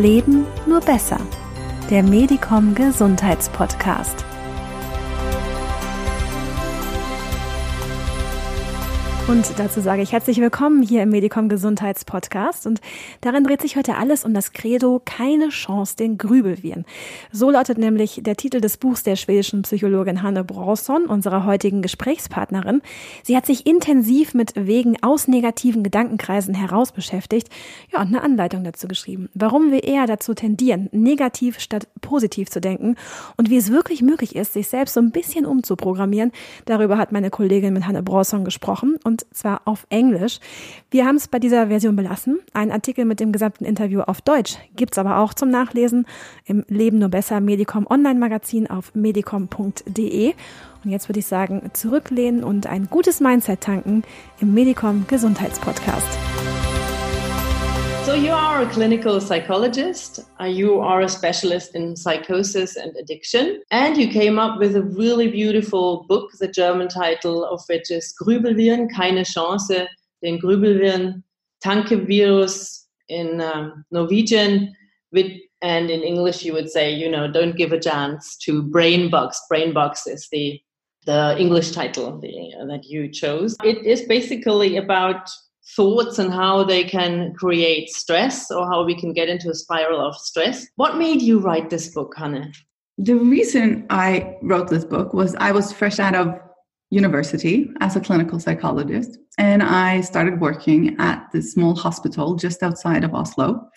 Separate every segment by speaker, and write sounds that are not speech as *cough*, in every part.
Speaker 1: Leben nur besser. Der Medicom Gesundheitspodcast. Und dazu sage ich herzlich willkommen hier im Medicom Gesundheitspodcast. Und darin dreht sich heute alles um das Credo Keine Chance den Grübelviren. So lautet nämlich der Titel des Buchs der schwedischen Psychologin Hanne Bronson, unserer heutigen Gesprächspartnerin. Sie hat sich intensiv mit Wegen aus negativen Gedankenkreisen heraus beschäftigt. Ja, und eine Anleitung dazu geschrieben. Warum wir eher dazu tendieren, negativ statt positiv zu denken und wie es wirklich möglich ist, sich selbst so ein bisschen umzuprogrammieren. Darüber hat meine Kollegin mit Hanne Bronson gesprochen und zwar auf Englisch. Wir haben es bei dieser Version belassen. Ein Artikel mit dem gesamten Interview auf Deutsch gibt es aber auch zum Nachlesen im Leben nur besser Medicom Online-Magazin auf medicom.de. Und jetzt würde ich sagen, zurücklehnen und ein gutes Mindset tanken im Medicom Gesundheitspodcast.
Speaker 2: So, you are a clinical psychologist, uh, you are a specialist in psychosis and addiction, and you came up with a really beautiful book, the German title of which is Grübelviren, keine Chance, den Grübelviren, Tankevirus in um, Norwegian, with, and in English you would say, you know, don't give a chance to brain bugs. Brain bugs is the the English title the, uh, that you chose. It is basically about thoughts and how they can create stress or how we can get into a spiral of stress. What made you write this book, Hanne?
Speaker 3: The reason I wrote this book was I was fresh out of university as a clinical psychologist and I started working at this small hospital just outside of Oslo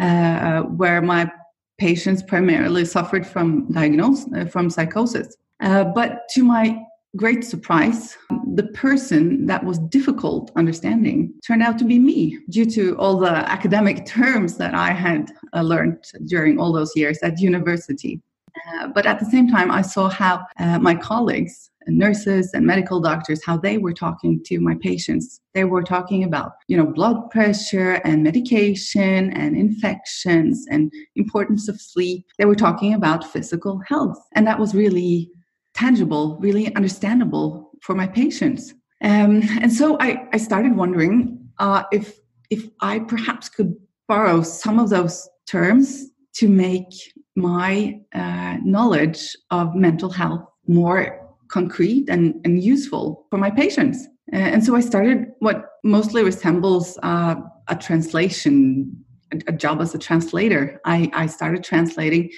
Speaker 3: uh, where my patients primarily suffered from diagnosis uh, from psychosis. Uh, but to my great surprise, the person that was difficult understanding turned out to be me due to all the academic *laughs* terms that I had uh, learned during all those years at university. Uh, but at the same time, I saw how uh, my colleagues, nurses and medical doctors, how they were talking to my patients. They were talking about, you know, blood pressure and medication and infections and importance of sleep. They were talking about physical health. And that was really tangible, really understandable for my patients. Um, and so I, I started wondering uh, if if I perhaps could borrow some of those terms to make my uh, knowledge of mental health more concrete and, and useful for my patients. Uh, and so I started what mostly resembles uh, a translation, a, a, job as a translator. I, I started translating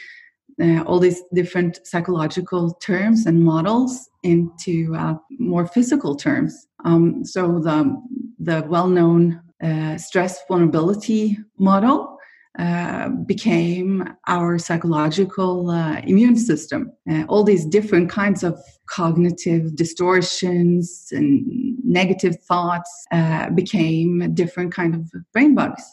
Speaker 3: uh, all these different psychological terms and models into uh, more physical terms. Um, so the the well-known uh, stress vulnerability model uh, became our psychological uh, immune system. Uh, all these different kinds of cognitive distortions and negative thoughts became different kind of brain bugs,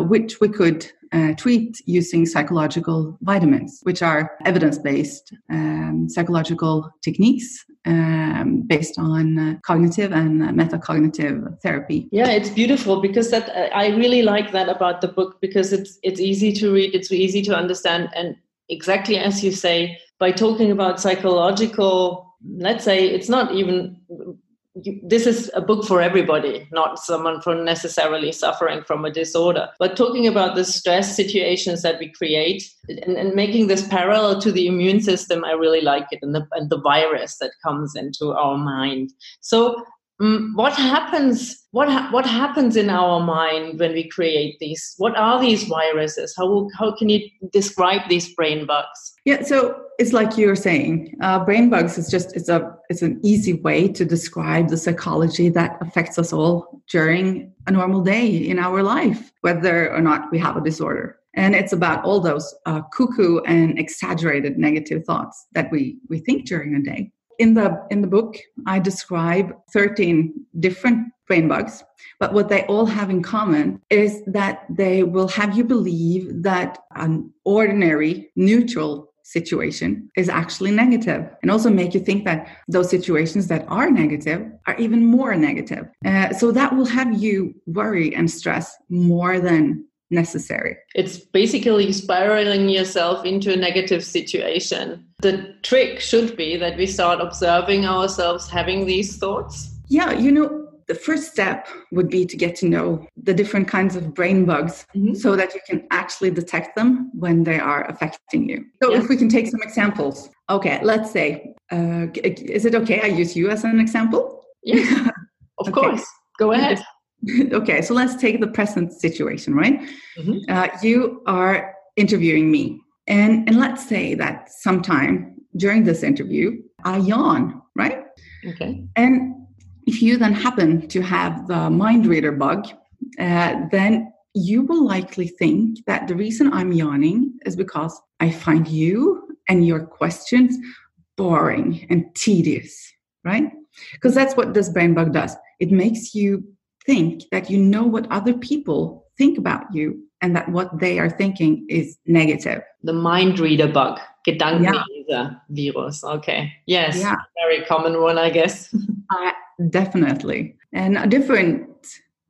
Speaker 3: which we could uh, treat using psychological vitamins, which are evidence based um, psychological techniques um, based on uh, cognitive and metacognitive therapy.
Speaker 2: Yeah, it's beautiful because that uh, I really like that about the book because it's it's easy to read, it's easy to understand, and exactly as you say, by talking about psychological let's say it's not even you, this is a book for everybody, not someone for necessarily suffering from a disorder. But talking about the stress situations that we create and, and making this parallel to the immune system, I really like it, and the, and the virus that comes into our mind. So what happens what ha- what happens in our mind when we create these? What are these viruses? How how can you describe these brain bugs?
Speaker 3: Yeah so it's like you're saying uh, brain bugs is just it's a it's an easy way to describe the psychology that affects us all during a normal day in our life whether or not we have a disorder. And it's about all those uh, cuckoo and exaggerated negative thoughts that we we think during a day in the in the book i describe 13 different brain bugs but what they all have in common is that they will have you believe that an ordinary neutral situation is actually negative and also make you think that those situations that are negative are even more negative. Uh, so that will have you worry and stress more than necessary.
Speaker 2: It's basically spiraling yourself into a negative situation. The trick should be that we start observing ourselves having these thoughts.
Speaker 3: Yeah, you know, the first step would be to get to know the different kinds of brain bugs mm-hmm. so that you can actually detect them when they are affecting you. So, if we can take some examples. Okay, let's say, uh, is it okay I use you as an example?
Speaker 2: Yeah, *laughs* of okay. course. Go ahead. *laughs*
Speaker 3: okay, so let's take the present situation, right? Mm-hmm. Uh, you are interviewing me. And, and let's say that sometime during this interview, I yawn, right?
Speaker 2: Okay.
Speaker 3: And if you then happen to have the mind reader bug, uh, then you will likely think that the reason I'm yawning is because I find you and your questions boring and tedious, right? Because that's what this brain bug does. It makes you think that you know what other people think about you and that what they are thinking is negative.
Speaker 2: The mind reader bug, Gedankenleser yeah. virus. Okay. Yes. Yeah. Very common one, I guess. *laughs*
Speaker 3: uh, definitely. And a different,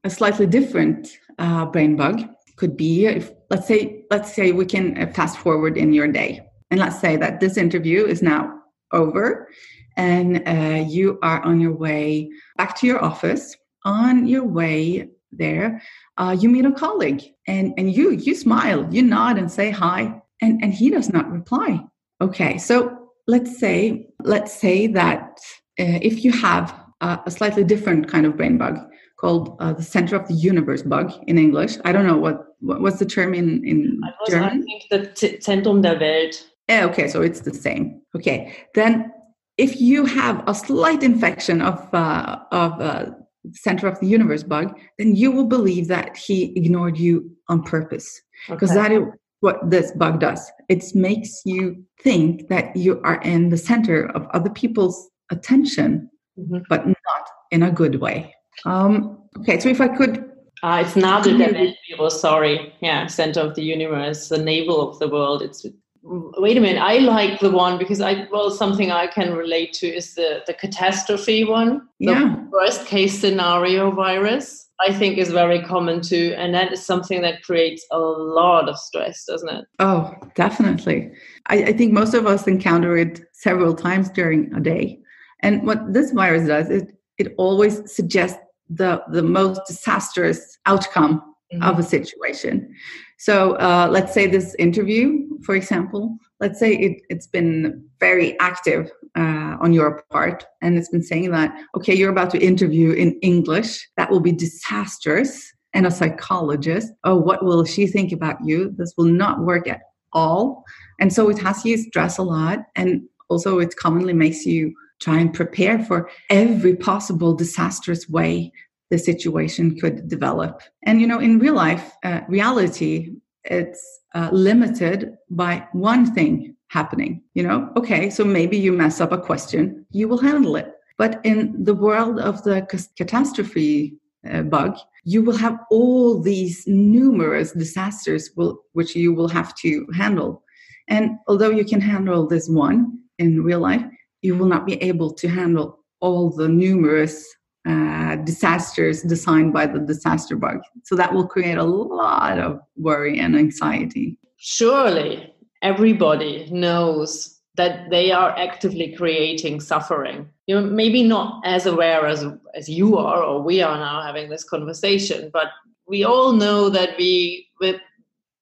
Speaker 3: a slightly different uh, brain bug could be if, let's say, let's say we can uh, fast forward in your day. And let's say that this interview is now over and uh, you are on your way back to your office. On your way there, uh, you meet a colleague and, and you you smile, you nod and say hi, and, and he does not reply. Okay, so let's say let's say that uh, if you have a, a, slightly different kind of brain bug called uh, the center of the universe bug in English. I don't know what, what what's the term in in was, German.
Speaker 2: I think the Zentrum der Welt.
Speaker 3: Yeah, okay, so it's the same. Okay, then if you have a slight infection of uh, of uh, center of the universe bug, then you will believe that he ignored you on purpose because okay. that is what this bug does. It makes you think that you are in the center of other people's attention, mm-hmm. but not in a good way. Um, okay, so if I could.
Speaker 2: Uh, it's not the Welt sorry. Yeah, center of the universe, the navel of the world. It's wait a minute i like the one because i well something i can relate to is the the catastrophe one the
Speaker 3: yeah.
Speaker 2: worst case scenario virus i think is very common too and that is something that creates a lot of stress doesn't it?
Speaker 3: Oh definitely. I, I think most of us encounter it several times during a day. And what this virus does is it always suggests the the most disastrous outcome mm-hmm. of a situation so uh, let's say this interview, for example, let's say it, has been very active uh, on your part and it's been saying that, okay, you're about to interview in English. That will be disastrous. And a psychologist, oh, what will she think about you? This will not work at all. And so it has you stress a lot. And also, it commonly makes you try and prepare for every possible disastrous way the situation could develop. And you know, in real life, uh, reality, it's uh, limited by one thing happening. You know, okay, so maybe you mess up a question, you will handle it. But in the world of the catastrophe uh, bug, you will have all these numerous disasters will, which you will have to handle. And although you can handle this one in real life, you will not be able to handle all the numerous uh, disasters designed by the disaster bug. So that will create a lot of worry and anxiety.
Speaker 2: Surely everybody knows that they are actively creating suffering. You know, maybe not as aware as as you are or we are now having this conversation, but we all know that we with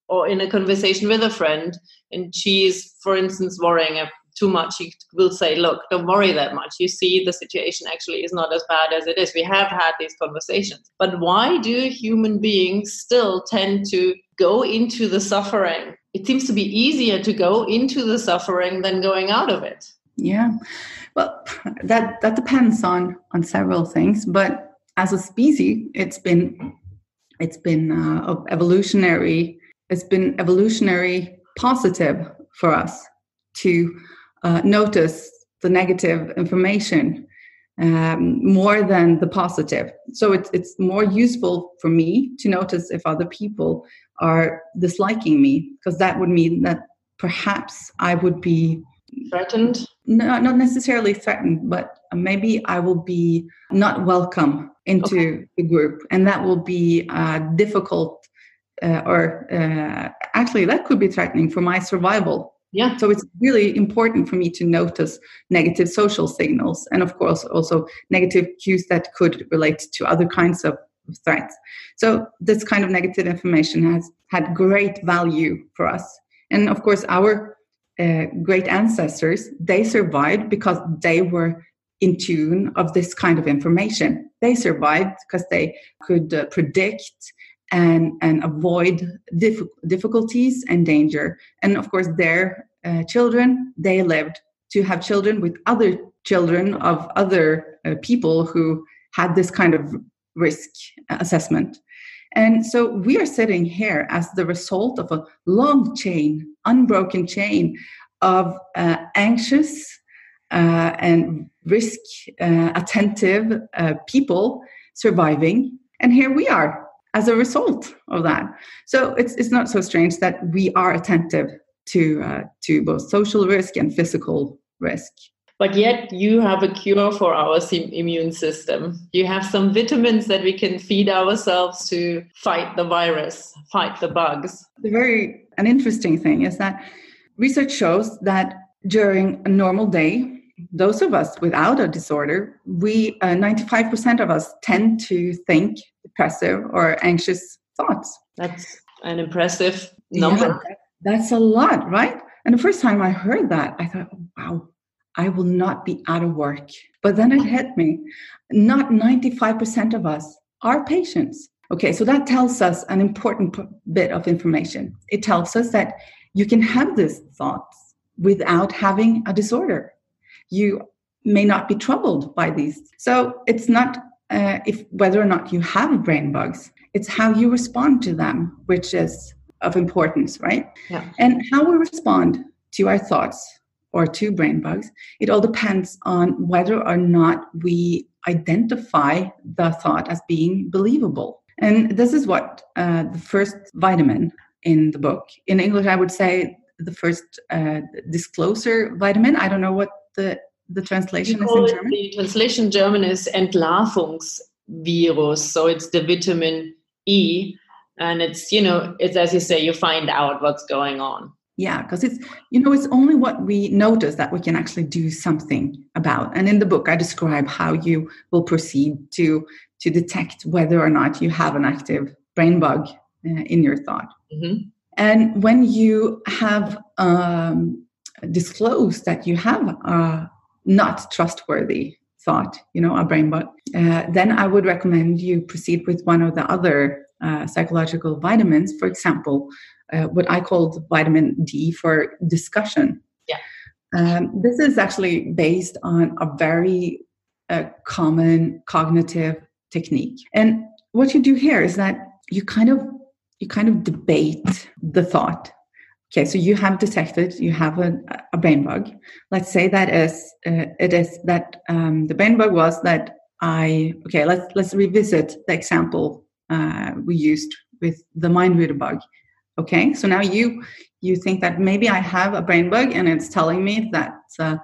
Speaker 2: or in a conversation with a friend and she's for instance worrying too much, he will say, look, don't worry that much. You see, the situation actually is not as bad as it is. We have had these conversations. But why do human beings still tend to go into the suffering? It seems to be easier to go into the suffering than going out of it.
Speaker 3: Yeah. Well, that that depends on on several things, but as a species, it's been it's been uh, evolutionary. It's been evolutionary positive for us to uh, notice the negative information um, more than the positive. So it's it's more useful for me to notice if other people are disliking me because that would mean that perhaps I would be
Speaker 2: threatened.
Speaker 3: No, not necessarily threatened, but maybe I will be not welcome into okay. the group, and that will be uh, difficult. Uh, or uh, actually, that could be threatening for my survival
Speaker 2: Yeah.
Speaker 3: So it's really important for me to notice negative social signals and, of course, also negative cues that could relate to other kinds of threats. So this kind of negative information has had great value for us. And of course, our uh, great ancestors, they survived because they were in tune of this kind of information. They survived because they could uh, predict and, and avoid diff- difficulties and danger. And of course, their uh, children, they lived to have children with other children of other uh, people who had this kind of risk assessment. And so we are sitting here as the result of a long chain, unbroken chain of uh, anxious uh, and risk uh, attentive uh, people surviving. And here we are as a result of that. So it's, it's not so strange that we are attentive to, uh, to both social risk and physical risk.
Speaker 2: But yet, you have a cure for our immune system. You have some vitamins that we can feed ourselves to fight the virus, fight the bugs.
Speaker 3: The very an interesting thing is that research shows that during a normal day, those of us without a disorder, we uh, 95% of us tend to think depressive or anxious thoughts.
Speaker 2: That's an impressive number.
Speaker 3: Yeah, that's a lot, right? And the first time I heard that, I thought, wow, I will not be out of work. But then it hit me not 95% of us are patients. Okay, so that tells us an important bit of information. It tells us that you can have these thoughts without having a disorder you may not be troubled by these. So it's not uh, if whether or not you have brain bugs, it's how you respond to them, which is of importance, right?
Speaker 2: Yeah.
Speaker 3: And how we respond to our thoughts or to brain bugs, it all depends on whether or not we identify the thought as being believable. And this is what uh, the first vitamin in the book. In English, I would say the first uh, disclosure vitamin. I don't know what the the translation is in German?
Speaker 2: The translation German is Entlarvungsvirus, so it's the vitamin E, and it's you know it's as you say you find out what's going on.
Speaker 3: Yeah, because it's you know it's only what we notice that we can actually do something about. And in the book, I describe how you will proceed to to detect whether or not you have an active brain bug uh, in your thought. Mm-hmm. And when you have um, disclosed that you have a not trustworthy thought, you know, a brain bug, uh, then I would recommend you proceed with one of the other uh, psychological vitamins. For example, uh, what I called vitamin D for discussion.
Speaker 2: Yeah.
Speaker 3: Um, this is actually based on a very uh, common cognitive technique. And what you do here is that you kind of you kind of debate the thought Okay, so you have detected you have a, a brain bug. Let's say that is uh, it is that um, the brain bug was that I okay. Let's let's revisit the example uh, we used with the mind reader bug. Okay, so now you you think that maybe I have a brain bug and it's telling me that uh,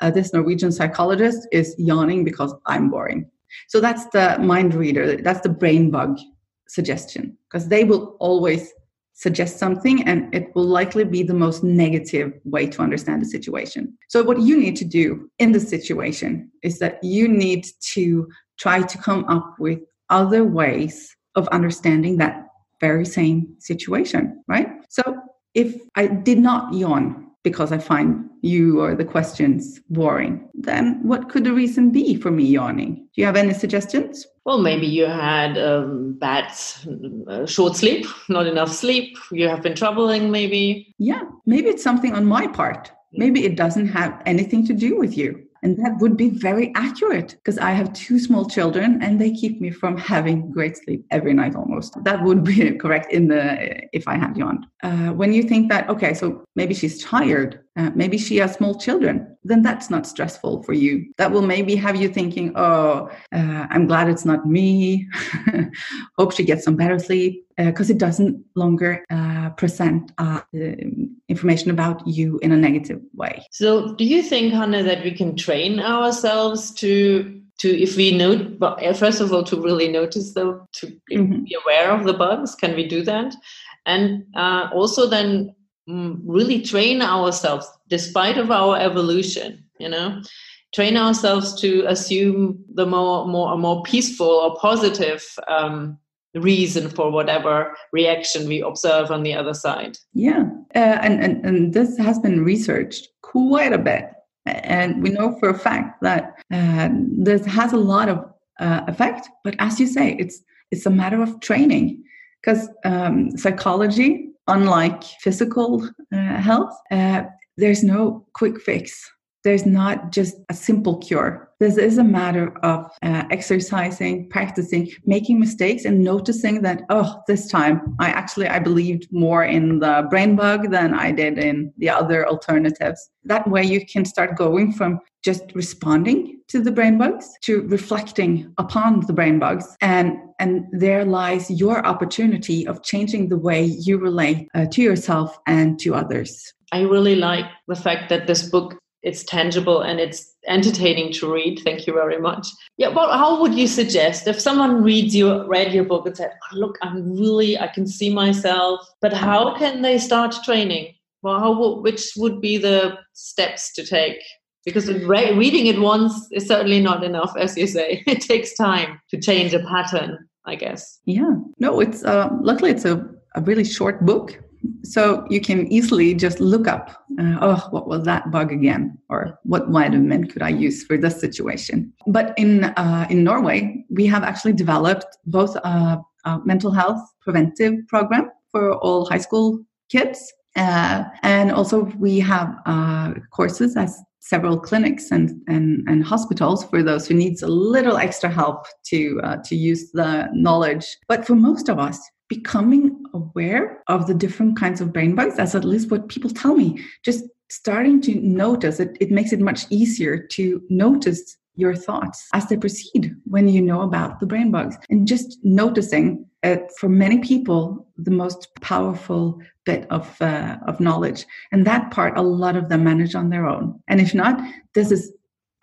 Speaker 3: uh this Norwegian psychologist is yawning because I'm boring. So that's the mind reader. That's the brain bug suggestion because they will always suggest something and it will likely be the most negative way to understand the situation. So, what you need to do in the situation is that you need to try to come up with other ways of understanding that very same situation, right? So, if I did not yawn because I find you or the questions boring, then what could the reason be for me yawning? Do you have any suggestions?
Speaker 2: Well, maybe you had um, bad, uh, short sleep, not enough sleep. You have been troubling, maybe.
Speaker 3: Yeah, maybe it's something on my part. Maybe it doesn't have anything to do with you. And that would be very accurate because I have two small children and they keep me from having great sleep every night almost. That would be *laughs* correct in the if I had yawned. Uh, when you think that, okay, so maybe she's tired, uh, maybe she has small children, then that's not stressful for you. That will maybe have you thinking, oh, uh, I'm glad it's not me. *laughs* Hope she gets some better sleep because uh, it doesn't longer uh, present uh, information about you in a negative way.
Speaker 2: So, do you think, Hanne, that we can train ourselves to to if we note first of all to really notice them to mm-hmm. be aware of the bugs can we do that and uh, also then mm, really train ourselves despite of our evolution you know train ourselves to assume the more more a more peaceful or positive um, reason for whatever reaction we observe on the other side.
Speaker 3: Yeah. Uh, and, and and this has been researched quite a bit. And we know for a fact that uh, this has a lot of uh, effect. But as you say it's it's a matter of training. Because um, psychology unlike physical uh, health uh, there's no quick fix. There's not just a simple cure. This is a matter of uh, exercising, practicing, making mistakes, and noticing that oh, this time I actually I believed more in the brain bug than I did in the other alternatives. That way, you can start going from just responding to the brain bugs to reflecting upon the brain bugs and and there lies your opportunity of changing the way you relate uh, to yourself and to others
Speaker 2: i really like the fact that this book it's tangible and it's entertaining to read. Thank you very much. Yeah, well, how would you suggest if someone reads your read your book and said, oh, "Look, I'm really I can see myself," but how can they start training? Well, how which would be the steps to take? Because re- reading it once is certainly not enough, as you say. *laughs* It takes time to change a pattern, I guess.
Speaker 3: Yeah. No, it's uh, luckily it's a, a really short book so you can easily just look up uh, oh what was that bug again? Or what vitamin could i use for this situation? But in uh, in norway we have actually developed both a, a mental health preventive program for all high school kids uh, and also we have uh, courses as several clinics and, and, and hospitals for those who needs a little extra help to uh, to use the knowledge. But for most of us becoming aware of the different kinds of brain bugs. That's at least what people tell me. Just starting to notice it, it makes it much easier to notice your thoughts as they proceed when you know about the brain bugs. And just noticing it for many people the most powerful bit of uh, of knowledge. And that part a lot of them manage on their own. And if not this is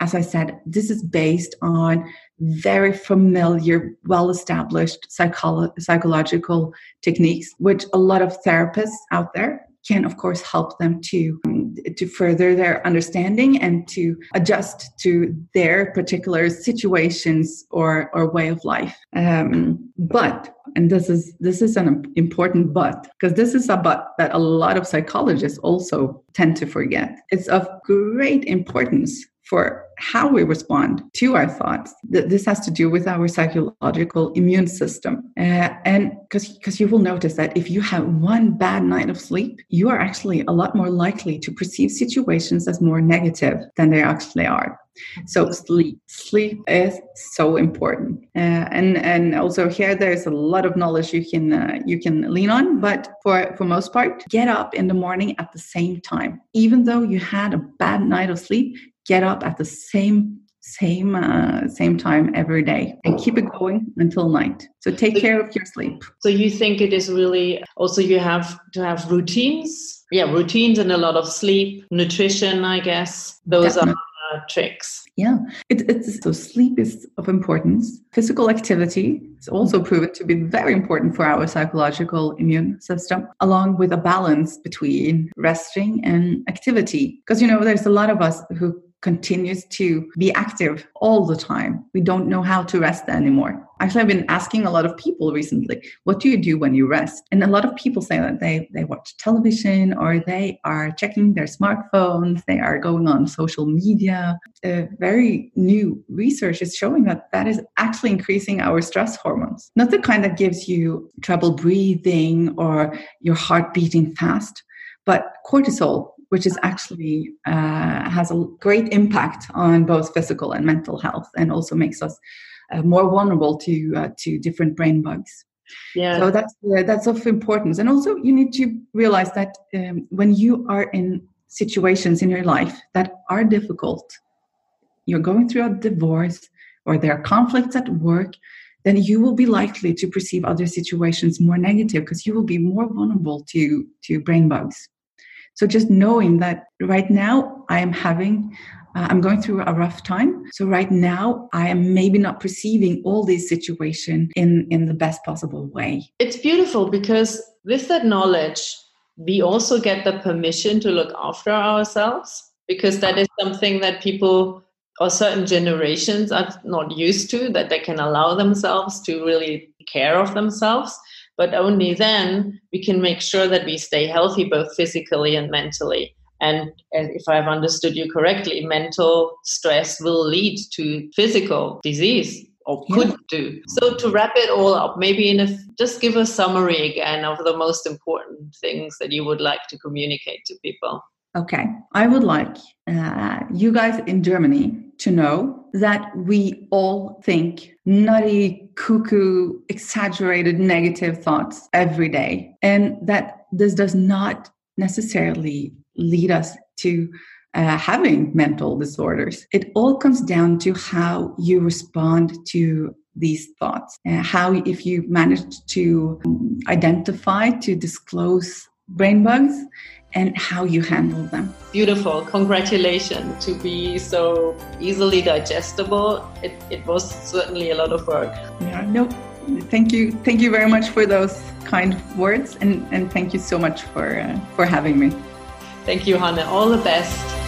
Speaker 3: as I said, this is based on very familiar, well established psycholo- psychological techniques, which a lot of therapists out there can of course help them to um, to further their understanding and to adjust to their particular situations or or way of life. Um, but and this is this is an important but because this is a but that a lot of psychologists also tend to forget. It's of great importance for how we respond to our thoughts. This has to do with our psychological immune system. Uh, and because you will notice that if you have one bad night of sleep, you are actually a lot more likely to perceive situations as more negative than they actually are. So sleep, sleep is so important, uh, and and also here there's a lot of knowledge you can uh, you can lean on. But for for most part, get up in the morning at the same time, even though you had a bad night of sleep get up at the same same uh, same time every day and keep it going until night. So take care of your sleep.
Speaker 2: So you think it is really also you have to have routines? Yeah routines and a lot of sleep nutrition i guess. Those Definitely. are uh, tricks.
Speaker 3: Yeah. It, it's so sleep is of importance. Physical activity is also proven to be very important for our psychological immune system along with a balance between resting and activity. Because you know there's a lot of us who continues to be active all the time. We don't know how to rest anymore. Actually, I've been asking a lot of people recently, what do you do when you rest? And a lot of people say that they, they watch television or they are checking their smartphones, they are going on social media. Very new research is showing that that is actually increasing our stress hormones. Not the kind that gives you trouble breathing or your heart beating fast, but cortisol which is actually uh, has a great impact on both physical and mental health, and also makes us uh, more vulnerable to uh, to different brain bugs. Yeah. So that's uh, that's of importance, and also you need to realize that um, when you are in situations in your life that are difficult, you're going through a divorce, or there are conflicts at work, then you will be likely to perceive other situations more negative because you will be more vulnerable to to brain bugs. So just knowing that right now I am having uh, I'm going through a rough time. So right now I am maybe not perceiving all these situations in in the best possible way.
Speaker 2: It's beautiful because with that knowledge we also get the permission to look after ourselves because that is something that people or certain generations are not used to that they can allow themselves to really care of themselves but only then we can make sure that we stay healthy both physically and mentally and, and if i've understood you correctly mental stress will lead to physical disease or could yeah. do. So to wrap it all up, maybe in a just give a summary again of the most important things that you would like to communicate to people.
Speaker 3: Okay, I would like uh, you guys in Germany to know that we all think nutty, cuckoo, exaggerated negative thoughts every day, and that this does not necessarily lead us to uh, having mental disorders. It all comes down to how you respond to these thoughts, uh, how if you manage to um, identify, to disclose brain bugs, and how you handle them.
Speaker 2: Beautiful. Congratulations to be so easily digestible. It, it was certainly a lot of work.
Speaker 3: Yeah, no, thank you. Thank you very much for those kind words and, and thank you so much for, uh, for having me.
Speaker 2: Thank you, Hanne. All the best.